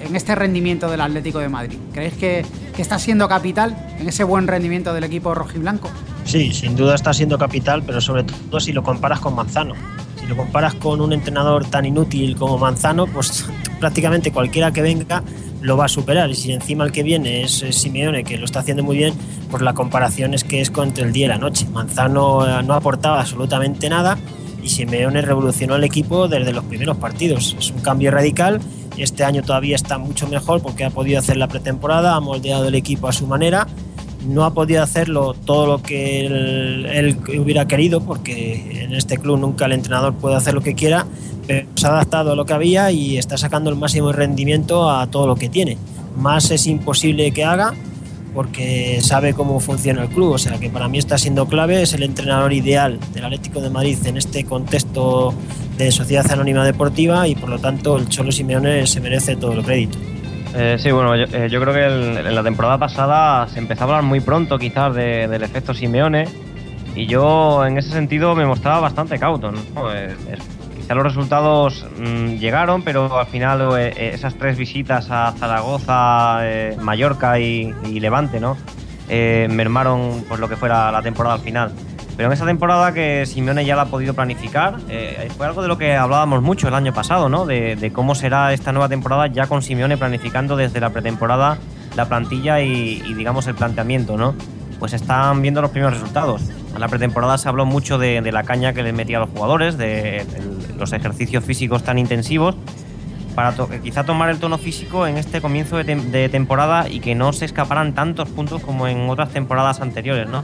en este rendimiento del Atlético de Madrid? ¿Creéis que, que está siendo capital en ese buen rendimiento del equipo rojiblanco? Sí, sin duda está siendo capital, pero sobre todo si lo comparas con Manzano. Si lo comparas con un entrenador tan inútil como Manzano, pues prácticamente cualquiera que venga lo va a superar. Y si encima el que viene es Simeone, que lo está haciendo muy bien, pues la comparación es que es con entre el día y la noche. Manzano eh, no aportaba absolutamente nada y Simeone revolucionó el equipo desde los primeros partidos. Es un cambio radical. Este año todavía está mucho mejor porque ha podido hacer la pretemporada, ha moldeado el equipo a su manera no ha podido hacerlo todo lo que él, hubiera querido, porque en este club nunca el entrenador puede hacer lo que quiera, pero se ha adaptado a lo que había y está sacando el máximo rendimiento a todo lo que tiene. Más es imposible que haga porque sabe cómo funciona el club, o sea que para mí está siendo clave, es el entrenador ideal del Atlético de Madrid en este contexto de sociedad anónima deportiva y por lo tanto el Cholo Simeone se merece todo el crédito. Eh, sí, bueno, yo, eh, yo creo que el- en la temporada pasada se empezó a hablar muy pronto quizás de- del efecto Simeone y yo en ese sentido me mostraba bastante cauto. ¿no? Eh, quizá los resultados mm, llegaron, pero al final eh, eh, esas tres visitas a Zaragoza, eh, Mallorca y, y Levante, ¿no? Mermaron pues, lo que fuera la temporada al final. Pero en esa temporada que Simeone ya la ha podido planificar, eh, fue algo de lo que hablábamos mucho el año pasado, ¿no? De, de cómo será esta nueva temporada ya con Simeone planificando desde la pretemporada la plantilla y, y, digamos el planteamiento, ¿no? Pues están viendo los primeros resultados. En la pretemporada se habló mucho de, de la caña que les metía a los jugadores, de el- los ejercicios físicos tan intensivos, para to- quizá tomar el tono físico en este comienzo de, de temporada y que no se escaparan tantos puntos como en otras temporadas anteriores, ¿no?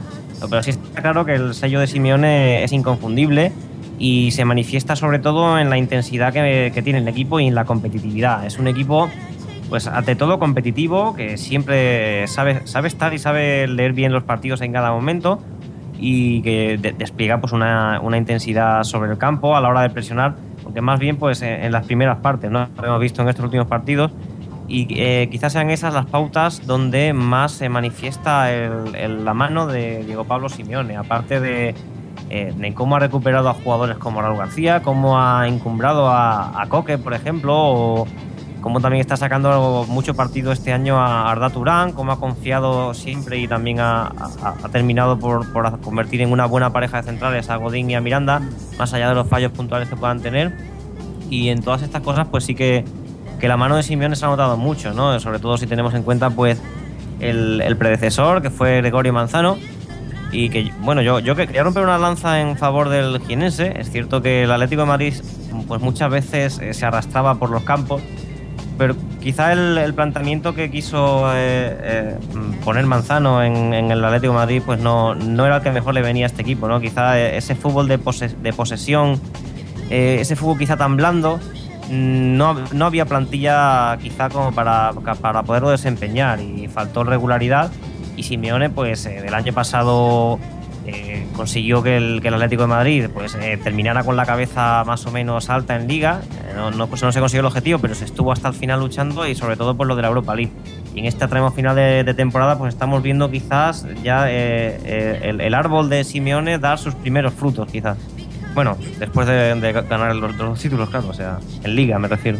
Pero sí está claro que el sello de Simeone es inconfundible y se manifiesta sobre todo en la intensidad que, que tiene el equipo y en la competitividad. Es un equipo, pues ante todo competitivo, que siempre sabe, sabe estar y sabe leer bien los partidos en cada momento y que de- despliega pues una, una intensidad sobre el campo a la hora de presionar aunque más bien pues en, las primeras partes, ¿no? Lo hemos visto en estos últimos partidos y eh, quizás sean esas las pautas donde más se manifiesta la mano de Diego Pablo Simeone, aparte de, eh, cómo ha recuperado a jugadores como Raúl García, cómo ha encumbrado a, a Coque, por ejemplo, o cómo también está sacando mucho partido este año a Arda Turán, cómo ha confiado siempre y también ha, terminado por, convertir en una buena pareja de centrales a Godín y a Miranda, más allá de los fallos puntuales que puedan tener. Y en todas estas cosas, pues sí que, que la mano de Simeone se ha notado mucho, ¿no? Sobre todo si tenemos en cuenta, pues, el, predecesor, que fue Gregorio Manzano, y que, bueno, yo, yo quería romper una lanza en favor del jienense. Es cierto que el Atlético de Madrid, pues muchas veces eh, se arrastraba por los campos pero quizá el, planteamiento que quiso eh, eh, poner Manzano en, el Atlético de Madrid pues no, no era el que mejor le venía a este equipo, ¿no? Quizá ese fútbol de, de posesión, eh, ese fútbol quizá tan blando, mm, no, no, había plantilla quizá como para, para poderlo desempeñar y faltó regularidad y Simeone pues el año pasado eh, consiguió que el, Atlético de Madrid pues, eh, terminara con la cabeza más o menos alta en liga. Eh, no, pues no se consiguió el objetivo, pero se estuvo hasta el final luchando y sobre todo por lo de la Europa League. Y en este tramo final de, temporada pues estamos viendo quizás ya el, árbol de Simeone dar sus primeros frutos quizás. Bueno, después de, ganar los, los títulos, claro, o sea, en liga me refiero.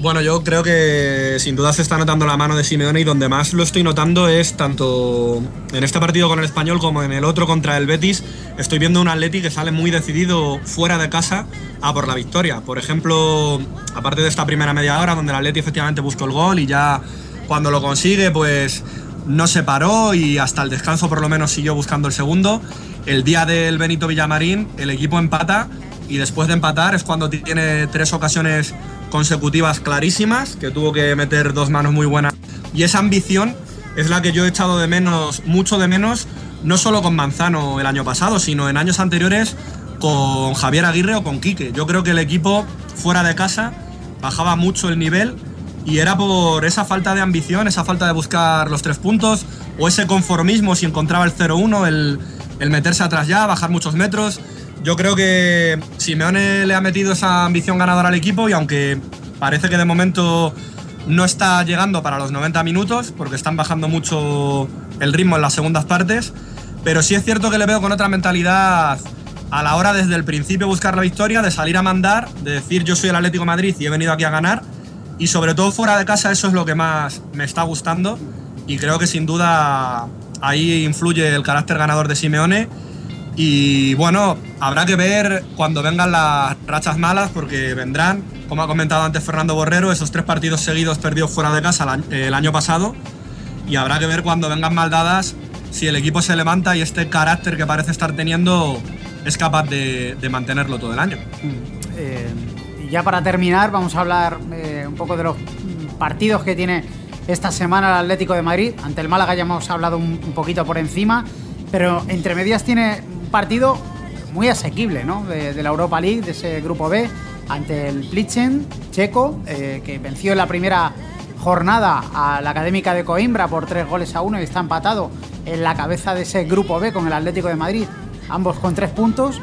Bueno, yo creo que sin duda se está notando la mano de Simeone y donde más lo estoy notando es tanto en este partido con el español como en el otro contra el Betis. Estoy viendo un Atleti que sale muy decidido fuera de casa a por la victoria. Por ejemplo, aparte de esta primera media hora donde el Atleti efectivamente buscó el gol y ya cuando lo consigue pues no se paró y hasta el descanso por lo menos siguió buscando el segundo. El día del Benito Villamarín el equipo empata y después de empatar es cuando tiene tres ocasiones consecutivas clarísimas, que tuvo que meter dos manos muy buenas. Y esa ambición es la que yo he echado de menos, mucho de menos, no solo con Manzano el año pasado, sino en años anteriores con Javier Aguirre o con Quique. Yo creo que el equipo fuera de casa bajaba mucho el nivel y era por esa falta de ambición, esa falta de buscar los tres puntos o ese conformismo si encontraba el 0-1, el, el meterse atrás ya, bajar muchos metros. Yo creo que Simeone le ha metido esa ambición ganadora al equipo y aunque parece que de momento no está llegando para los 90 minutos porque están bajando mucho el ritmo en las segundas partes, pero sí es cierto que le veo con otra mentalidad a la hora desde el principio buscar la victoria, de salir a mandar, de decir yo soy el Atlético Madrid y he venido aquí a ganar. Y sobre todo fuera de casa eso es lo que más me está gustando. Y creo que sin duda ahí influye el carácter ganador de Simeone y bueno, habrá que ver cuando vengan las rachas malas, porque vendrán, como ha comentado antes Fernando Borrero, esos tres partidos seguidos perdidos fuera de casa el año pasado. Y habrá que ver cuando vengan mal dadas si el equipo se levanta y este carácter que parece estar teniendo es capaz de, mantenerlo todo el año. Eh, y ya para terminar, vamos a hablar eh, un poco de los partidos que tiene esta semana el Atlético de Madrid. Ante el Málaga ya hemos hablado un poquito por encima, pero entre medias tiene partido muy asequible ¿no? de, la Europa League, de ese grupo B, ante el Plitzen checo, eh, que venció en la primera jornada a la Académica de Coimbra por tres goles a uno y está empatado en la cabeza de ese grupo B con el Atlético de Madrid, ambos con tres puntos.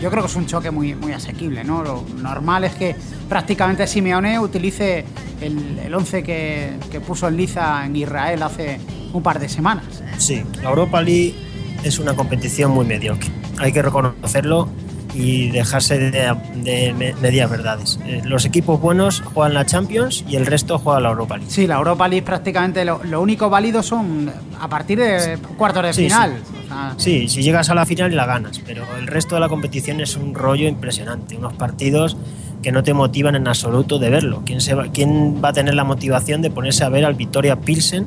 Yo creo que es un choque muy, muy asequible, ¿no? Lo normal es que prácticamente Simeone utilice el, el once que, que puso en liza en Israel hace un par de semanas. Sí, la Europa League es una competición muy mediocre. Hay que reconocerlo y dejarse de, medias verdades. Eh, los equipos buenos juegan la Champions y el resto juega la Europa League. Sí, la Europa League prácticamente lo, único válido son a partir de cuartos de final. Sí. si llegas a la final la ganas, pero el resto de la competición es un rollo impresionante, unos partidos que no te motivan en absoluto de verlo. ¿Quién, se ¿Quién va a tener la motivación de ponerse a ver al Victoria Pilsen?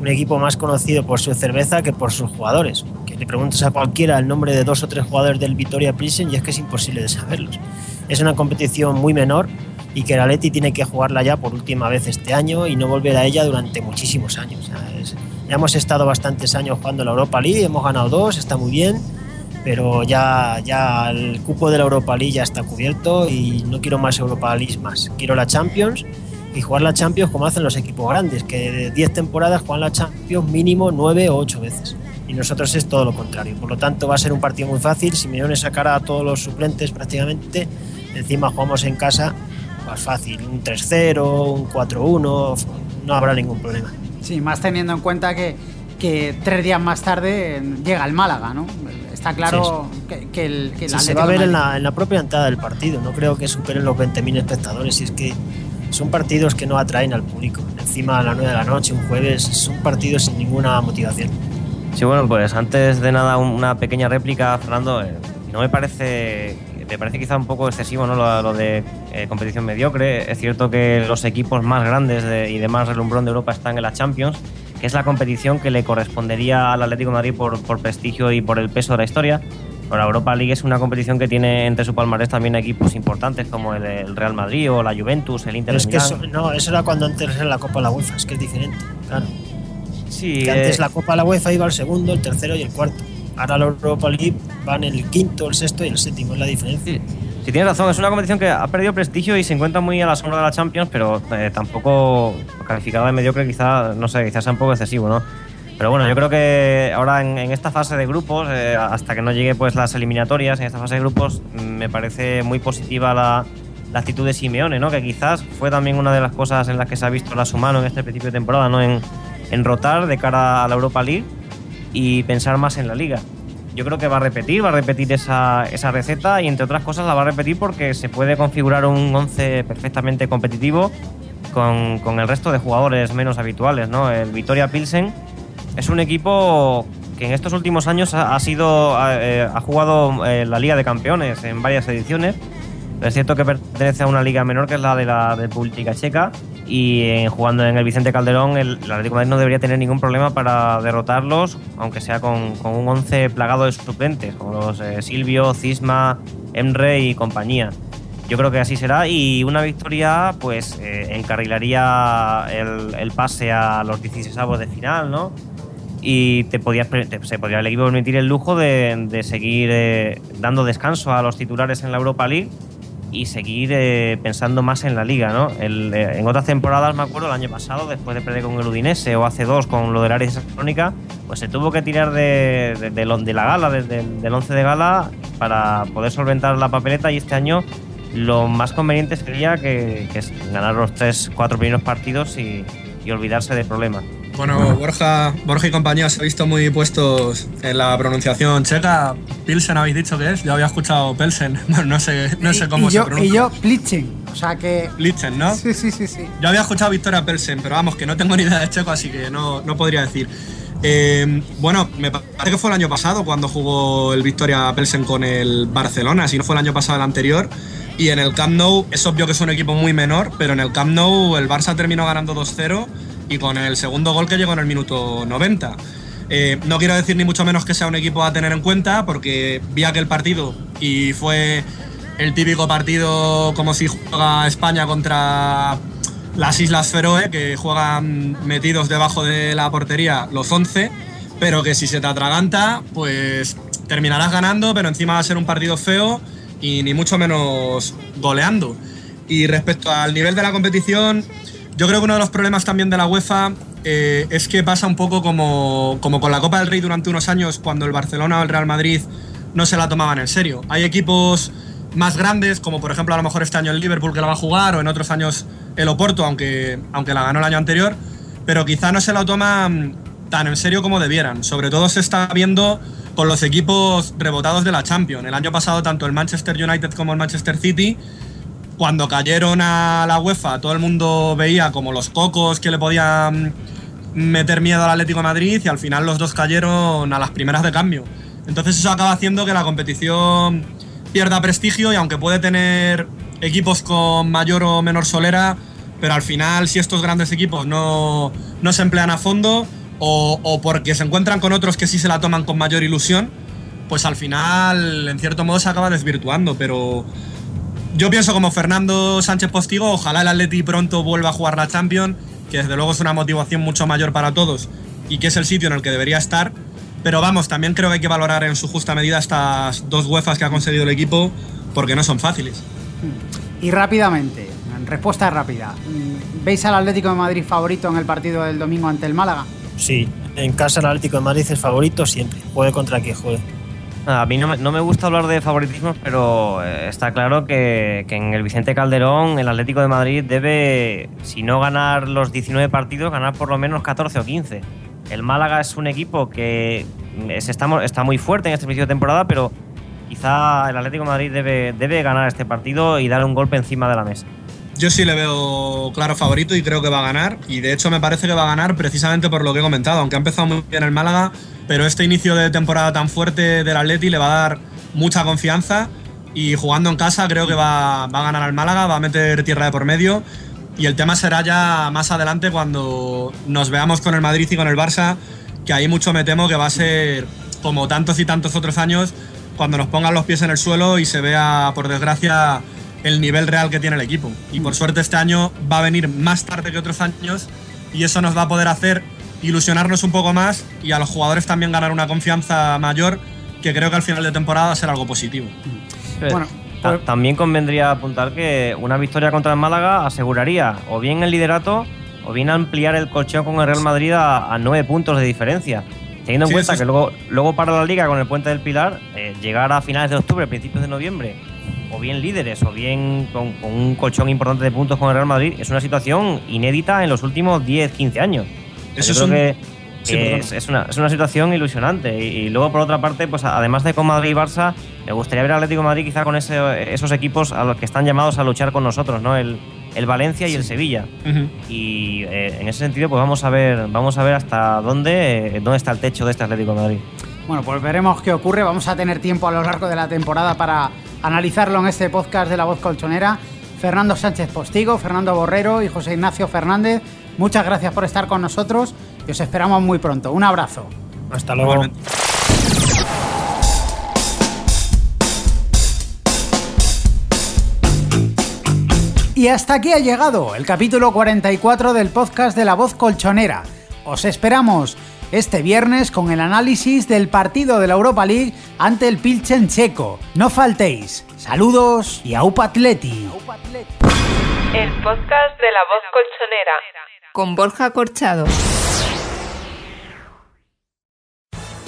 un equipo más conocido por su cerveza que por sus jugadores. Le preguntas a cualquiera el nombre de dos o tres jugadores del Vitoria Prison y es que es imposible de saberlos. Es una competición muy menor y que el Atleti tiene que jugarla ya por última vez este año y no volver a ella durante muchísimos años. ya hemos estado bastantes años jugando la Europa League, hemos ganado dos, está muy bien, pero ya, ya el cupo de la Europa League ya está cubierto y no quiero más Europa League más. Quiero la Champions y jugar la Champions como hacen los equipos grandes, que de 10 temporadas juegan la Champions mínimo 9 o 8 veces. Y nosotros es todo lo contrario. Por lo tanto, va a ser un partido muy fácil. Simeone sacará a todos los suplentes prácticamente Encima jugamos en casa, pues fácil, un 3-0, un 4-1, no habrá ningún problema. Sí, más teniendo en cuenta que, que tres días más tarde llega el Málaga, ¿no? Está claro que, que el, que Sí, se va a ver en la, en la propia entrada del partido. No creo que superen los 20.000 espectadores. Y es que son partidos que no atraen al público. Encima a las 9 de la noche, un jueves, son partidos sin ninguna motivación. Sí, bueno, pues antes de nada un- una pequeña réplica, Fernando. eh, no me parece, me parece quizá un poco excesivo ¿no? lo, lo de eh, competición mediocre. Es cierto que los equipos más grandes de- y de más relumbrón de Europa están en la Champions, que es la competición que le correspondería al Atlético de Madrid por, por prestigio y por el peso de la historia. Pero la Europa League es una competición que tiene entre su palmarés también equipos importantes como el, el Real Madrid o la Juventus, el Inter Pero es de que eso, no, eso era cuando antes era la Copa de la UEFA, es que es diferente. Claro. Sí, Que antes eh, la Copa de la UEFA iba al segundo, el tercero y el cuarto. Ahora la Europa League van el quinto, el sexto y el séptimo, es la diferencia. Sí, tienes razón, es una competición que ha perdido prestigio y se encuentra muy a la sombra de la Champions, pero eh, tampoco calificada de mediocre, quizá, no sé, quizás sea un poco excesivo, ¿no? Pero bueno, yo creo que ahora en, en esta fase de grupos, eh, hasta que no llegue pues las eliminatorias, en esta fase de grupos, mm, me parece muy positiva la, la actitud de Simeone, ¿no? Que quizás fue también una de las cosas en las que se ha visto la su mano en este principio de temporada, ¿no? En, en rotar de cara a la Europa League y pensar más en la liga. Yo creo que va a repetir, va a repetir esa, esa receta y entre otras cosas la va a repetir porque se puede configurar un 11 perfectamente competitivo con, con el resto de jugadores menos habituales. ¿no? El Vitoria Pilsen es un equipo que en estos últimos años ha, sido ha, eh, jugado eh, la Liga de Campeones en varias ediciones. Es cierto que pertenece a una liga menor que es la de la República Checa y eh, jugando en el Vicente Calderón el, el Atlético de Madrid no debería tener ningún problema para derrotarlos, aunque sea con, un 11 plagado de suplentes, como los eh, Silvio, Cisma, Emre y compañía. Yo creo que así será y una victoria pues eh, encarrilaría el, pase a los 16 de final, ¿no? Y te se podría el equipo permitir el lujo de, seguir dando descanso a los titulares en la Europa League y seguir eh, pensando más en la liga, ¿no? El, eh, en otras temporadas, me acuerdo, el año pasado, después de perder con el Udinese o hace dos con lo del Ares Crónica, pues se tuvo que tirar de, de, la gala, del 11 de gala, para poder solventar la papeleta y este año lo más conveniente sería que, ganar los tres, cuatro primeros partidos y, y olvidarse de problemas. Bueno, Borja, Borja y compañía se han visto muy puestos en la pronunciación checa. Pilsen habéis dicho que es. Yo había escuchado Pelsen. Bueno, no sé, no sé cómo y, se yo, pronuncia. y yo, Plitzen. O sea que. Plitzen, ¿no? Sí, sí, sí, sí. Yo había escuchado Victoria Pelsen, pero vamos, que no tengo ni idea de checo, así que no, no podría decir. Eh, bueno, me parece que fue el año pasado cuando jugó el Victoria Pelsen con el Barcelona, si no fue el año pasado el anterior. Y en el Camp Nou, es obvio que es un equipo muy menor, pero en el Camp Nou el Barça terminó ganando 2-0 y con el segundo gol que llegó en el minuto 90. Eh, no quiero decir ni mucho menos que sea un equipo a tener en cuenta, porque vi aquel partido y fue el típico partido como si juega España contra las Islas Feroe, que juegan metidos debajo de la portería los 11, pero que si se te atraganta, pues terminarás ganando, pero encima va a ser un partido feo y ni mucho menos goleando. Y respecto al nivel de la competición, yo creo que uno de los problemas también de la UEFA eh, es que pasa un poco como, como con la Copa del Rey durante unos años, cuando el Barcelona o el Real Madrid no se la tomaban en serio. Hay equipos más grandes, como por ejemplo a lo mejor este año el Liverpool que la va a jugar, o en otros años el Oporto, aunque, aunque la ganó el año anterior, pero quizá no se la toman tan en serio como debieran. Sobre todo se está viendo con los equipos rebotados de la Champions. El año pasado tanto el Manchester United como el Manchester City cuando cayeron a la UEFA, todo el mundo veía como los cocos que le podían meter miedo al Atlético de Madrid y al final los dos cayeron a las primeras de cambio. Entonces eso acaba haciendo que la competición pierda prestigio y aunque puede tener equipos con mayor o menor solera, pero al final si estos grandes equipos no, no se emplean a fondo o, o porque se encuentran con otros que sí se la toman con mayor ilusión, pues al final en cierto modo se acaba desvirtuando, pero yo pienso como Fernando Sánchez Postigo, ojalá el Atleti pronto vuelva a jugar la Champions, que desde luego es una motivación mucho mayor para todos y que es el sitio en el que debería estar. Pero vamos, también creo que hay que valorar en su justa medida estas dos UEFAs que ha conseguido el equipo, porque no son fáciles. Y rápidamente, respuesta rápida. ¿Veis al Atlético de Madrid favorito en el partido del domingo ante el Málaga? Sí, en casa el Atlético de Madrid es favorito siempre, juegue contra quien juegue. A mí no me, no me gusta hablar de favoritismos, pero eh, está claro que, en el Vicente Calderón el Atlético de Madrid debe, si no ganar los 19 partidos, ganar por lo menos 14 o 15. El Málaga es un equipo que está, está muy fuerte en este principio de temporada, pero quizá el Atlético de Madrid debe, debe ganar este partido y dar un golpe encima de la mesa. Yo sí le veo claro favorito y creo que va a ganar. Y de hecho me parece que va a ganar precisamente por lo que he comentado. Aunque ha empezado muy bien el Málaga, pero este inicio de temporada tan fuerte del Atleti le va a dar mucha confianza. Y jugando en casa creo que va, va a ganar al Málaga, va a meter tierra de por medio. Y el tema será ya más adelante cuando nos veamos con el Madrid y con el Barça, que ahí mucho me temo que va a ser como tantos y tantos otros años, cuando nos pongan los pies en el suelo y se vea, por desgracia, el nivel real que tiene el equipo. Y por suerte este año va a venir más tarde que otros años y eso nos va a poder hacer ilusionarnos un poco más y a los jugadores también ganar una confianza mayor que creo que al final de temporada va a ser algo positivo. Bueno, Ta- También convendría apuntar que una victoria contra el Málaga aseguraría o bien el liderato o bien ampliar el colchón con el Real Madrid a, a nueve puntos de diferencia. Teniendo en Sí, cuenta que luego, luego para la liga con el puente del Pilar, eh, llegar a finales de octubre, principios de noviembre, o bien líderes, o bien con, con un colchón importante de puntos con el Real Madrid, es una situación inédita en los últimos 10-15 años. O sea, Eso yo es creo un- que Sí, es, es una, es una situación ilusionante. Y, y luego, por otra parte, pues además de con Madrid y Barça, me gustaría ver al Atlético de Madrid quizá con ese- esos equipos a los que están llamados a luchar con nosotros, ¿no? El, el Valencia y el Sevilla. Y eh, en ese sentido, pues vamos a ver, vamos a ver hasta dónde, eh, dónde está el techo de este Atlético de Madrid. Bueno, pues veremos qué ocurre. Vamos a tener tiempo a lo largo de la temporada para analizarlo en este podcast de La Voz Colchonera. Fernando Sánchez Postigo, Fernando Borrero y José Ignacio Fernández, muchas gracias por estar con nosotros y os esperamos muy pronto. Un abrazo. Hasta luego. Y hasta aquí ha llegado el capítulo 44 del podcast de La Voz Colchonera. Os esperamos este viernes con el análisis del partido de la Europa League ante el Pilchen Checo. No faltéis. Saludos y Aupa Atleti. El podcast de la voz colchonera. Con Borja Corchado.